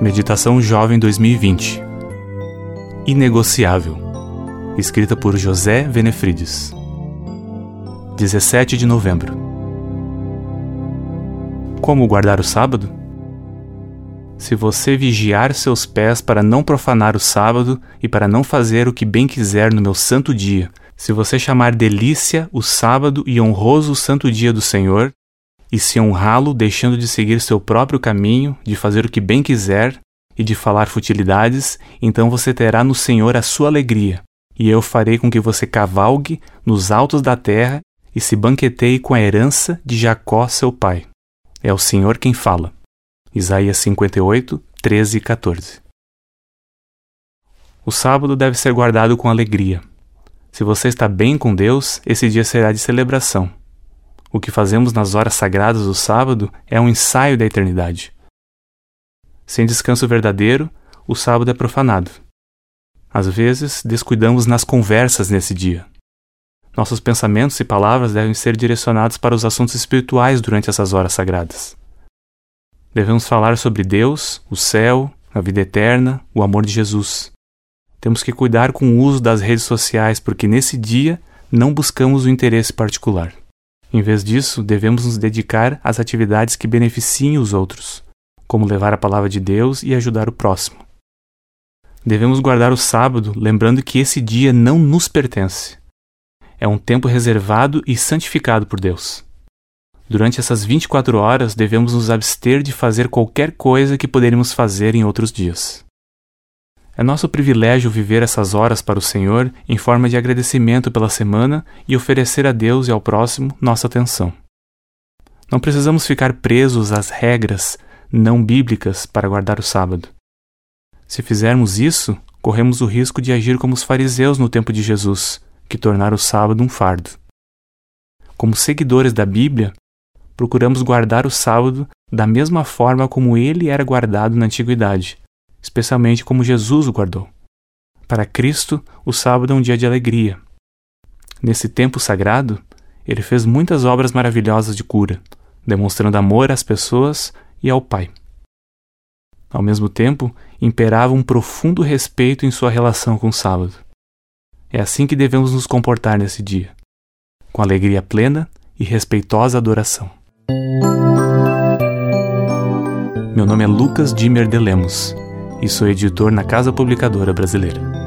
Meditação Jovem 2020 Inegociável. Escrita por José Venefrides. 17 de novembro. Como guardar o sábado? Se você vigiar seus pés para não profanar o sábado e para não fazer o que bem quiser no meu santo dia, se você chamar delícia o sábado e honroso o santo dia do Senhor, e se honrá-lo deixando de seguir seu próprio caminho, de fazer o que bem quiser e de falar futilidades, então você terá no Senhor a sua alegria, e eu farei com que você cavalgue nos altos da terra e se banqueteie com a herança de Jacó, seu pai. É o Senhor quem fala. Isaías 58, 13 e 14. O sábado deve ser guardado com alegria. Se você está bem com Deus, esse dia será de celebração. O que fazemos nas horas sagradas do sábado é um ensaio da eternidade. Sem descanso verdadeiro, o sábado é profanado. Às vezes, descuidamos nas conversas nesse dia. Nossos pensamentos e palavras devem ser direcionados para os assuntos espirituais durante essas horas sagradas. Devemos falar sobre Deus, o céu, a vida eterna, o amor de Jesus. Temos que cuidar com o uso das redes sociais porque nesse dia não buscamos o interesse particular. Em vez disso, devemos nos dedicar às atividades que beneficiem os outros, como levar a palavra de Deus e ajudar o próximo. Devemos guardar o sábado, lembrando que esse dia não nos pertence. É um tempo reservado e santificado por Deus. Durante essas 24 horas, devemos nos abster de fazer qualquer coisa que poderíamos fazer em outros dias. É nosso privilégio viver essas horas para o Senhor em forma de agradecimento pela semana e oferecer a Deus e ao próximo nossa atenção. Não precisamos ficar presos às regras não bíblicas para guardar o sábado. Se fizermos isso, corremos o risco de agir como os fariseus no tempo de Jesus, que tornaram o sábado um fardo. Como seguidores da Bíblia, procuramos guardar o sábado da mesma forma como ele era guardado na antiguidade, especialmente como Jesus o guardou. Para Cristo, o sábado é um dia de alegria. Nesse tempo sagrado, ele fez muitas obras maravilhosas de cura, demonstrando amor às pessoas e ao Pai. Ao mesmo tempo, imperava um profundo respeito em sua relação com o sábado. É assim que devemos nos comportar nesse dia, com alegria plena e respeitosa adoração. Meu nome é Lucas Dimer de Lemos e sou editor na Casa Publicadora Brasileira.